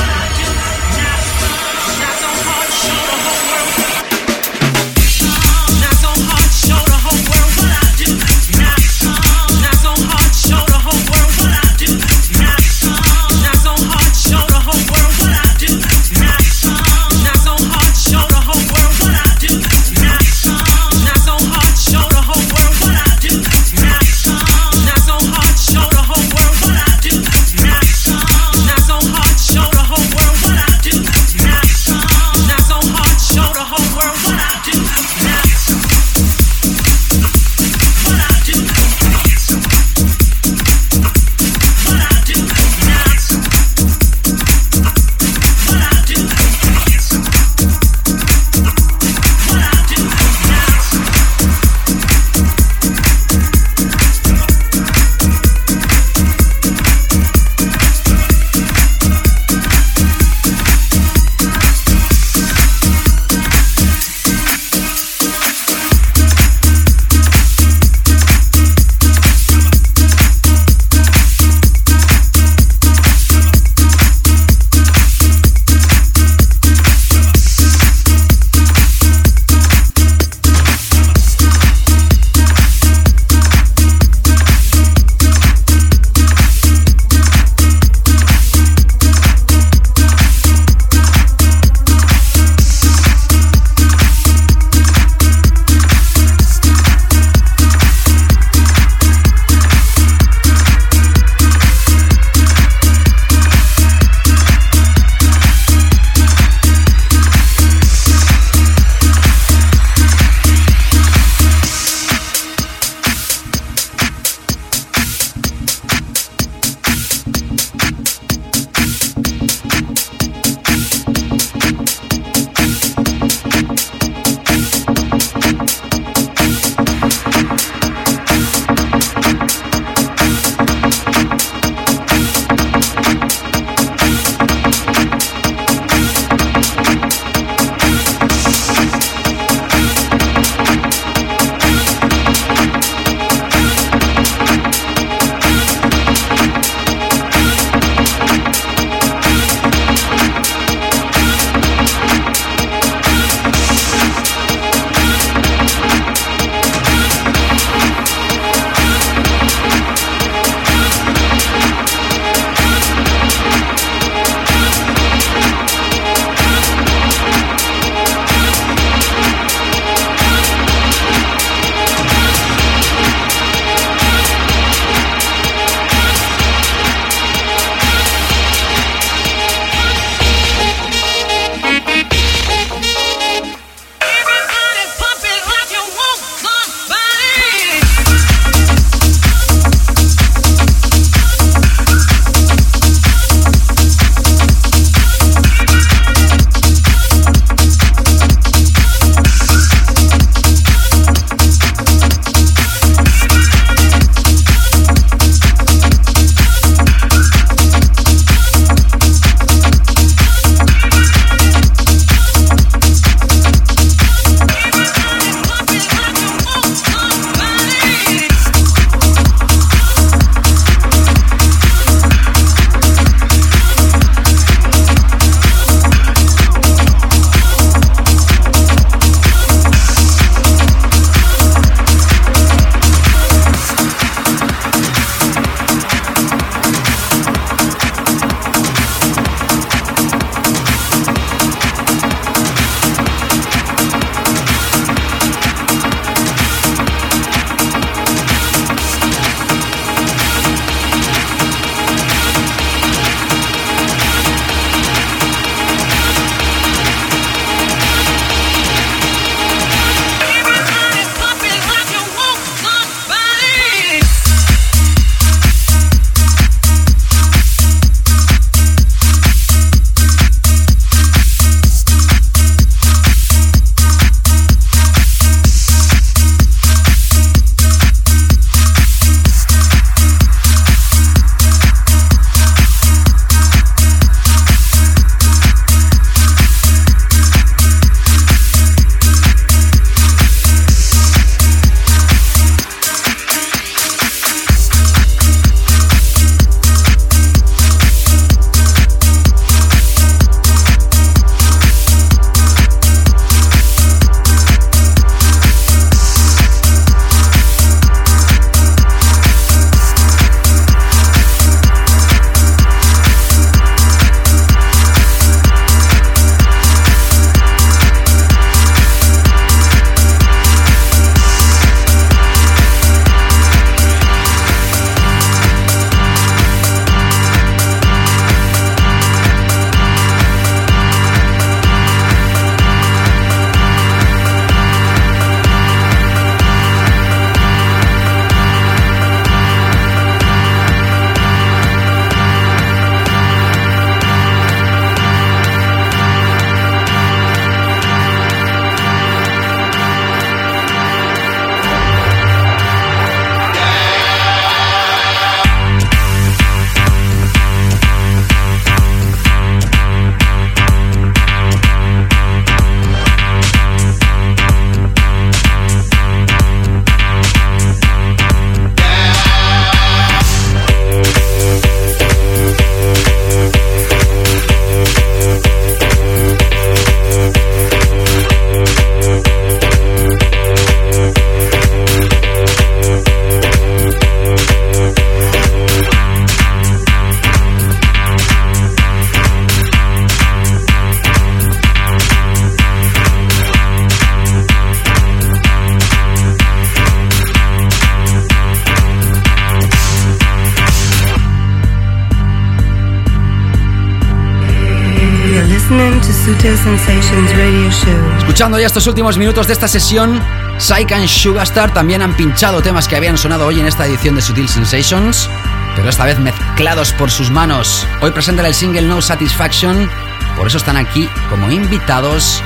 A: Escuchando ya estos últimos minutos de esta sesión, Psych and Sugarstar también han pinchado temas que habían sonado hoy en esta edición de Sutil Sensations, pero esta vez mezclados por sus manos. Hoy presentan el single No Satisfaction, por eso están aquí como invitados,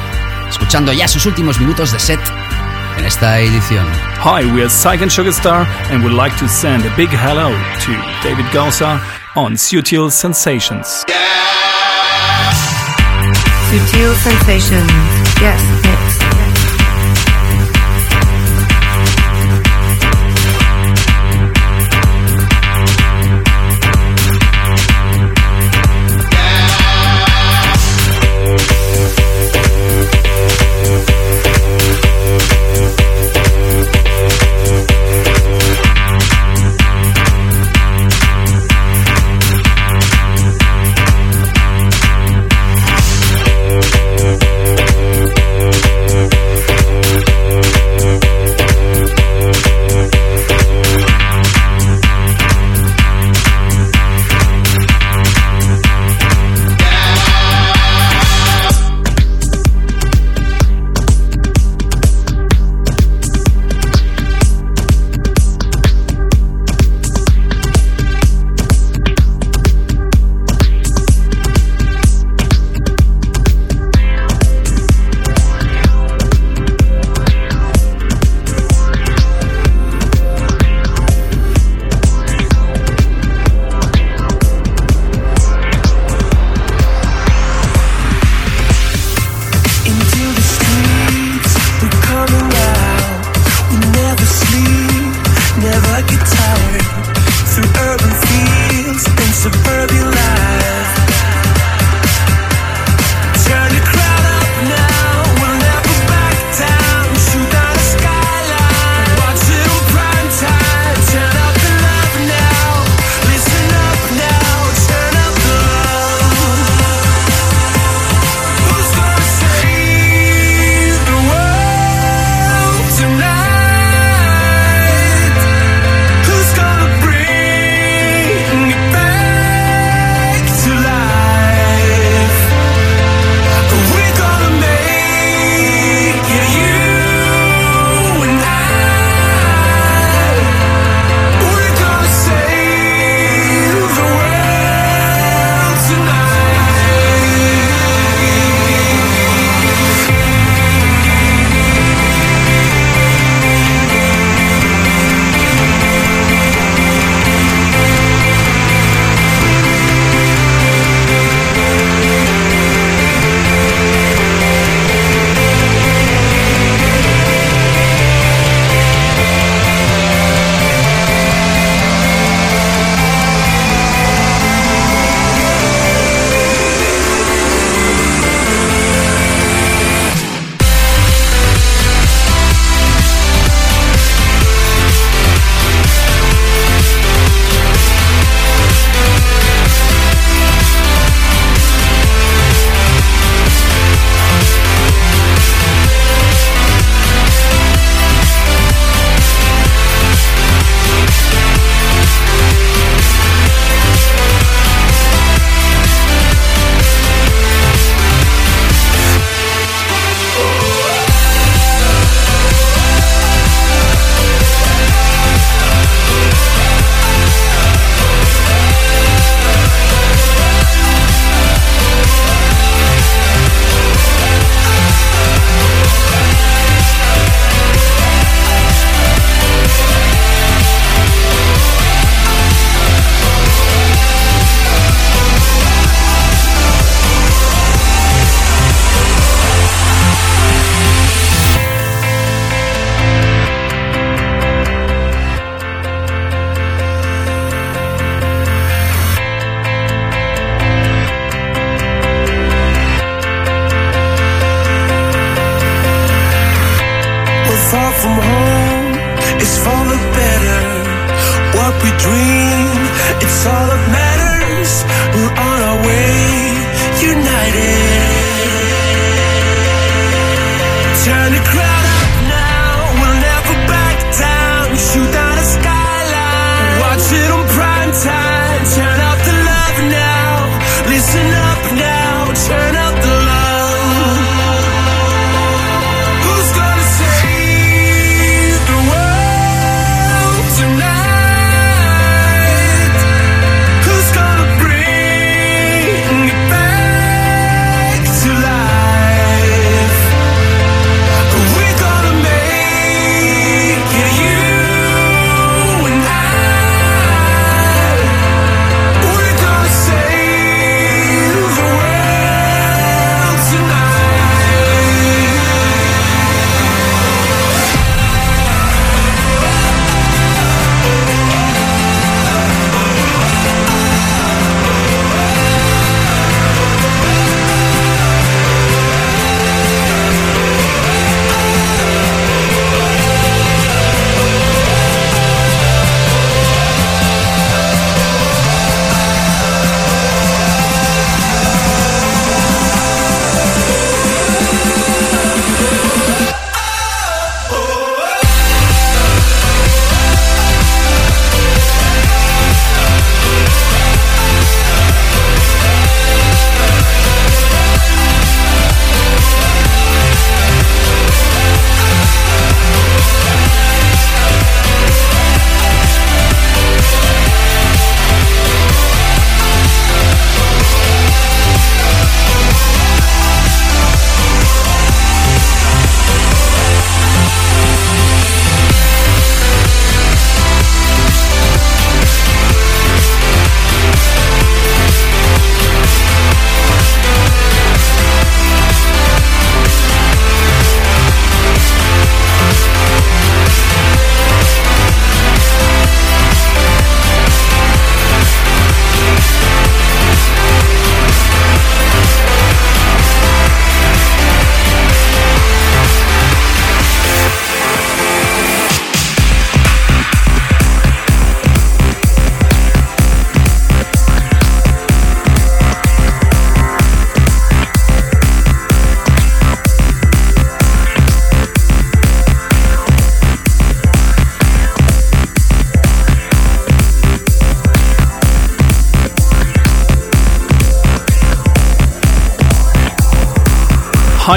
A: escuchando ya sus últimos minutos de set en esta edición.
G: Hi, we are Psych and Sugarstar and would like to send a big hello to David Gausa on Sutil Sensations.
B: Sutil Sensations. Yes,
H: tired. Through urban fields and suburban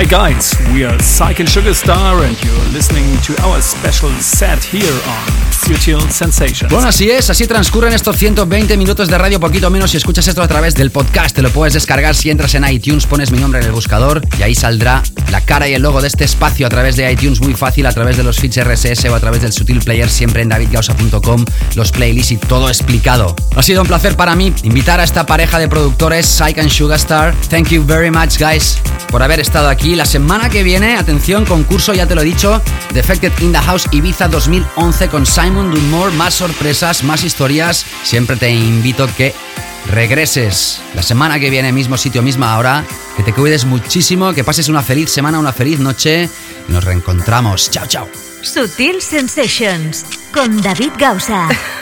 G: Hi guys, we are Psych and Sugar Star and you're listening to our special set here on Sutil Sensations.
A: Bueno, así es, así transcurren estos 120 minutos de radio, poquito menos. Si escuchas esto a través del podcast, te lo puedes descargar si entras en iTunes, pones mi nombre en el buscador y ahí saldrá la cara y el logo de este espacio a través de iTunes, muy fácil, a través de los feeds RSS o a través del Sutil Player, siempre en davidgausa.com, los playlists y todo explicado. Ha sido un placer para mí invitar a esta pareja de productores, Psych and Sugarstar. Thank you very much, guys, por haber estado aquí. La semana que viene, atención, concurso, ya te lo he dicho, Defected in the House Ibiza 2011 con Simon Dunmore, más sorpresas, más historias. Siempre te invito que regreses la semana que viene, mismo sitio, misma hora. Que te cuides muchísimo, que pases una feliz semana, una feliz noche y nos reencontramos. Chao, chao.
D: Sutil Sensations con David Gausa.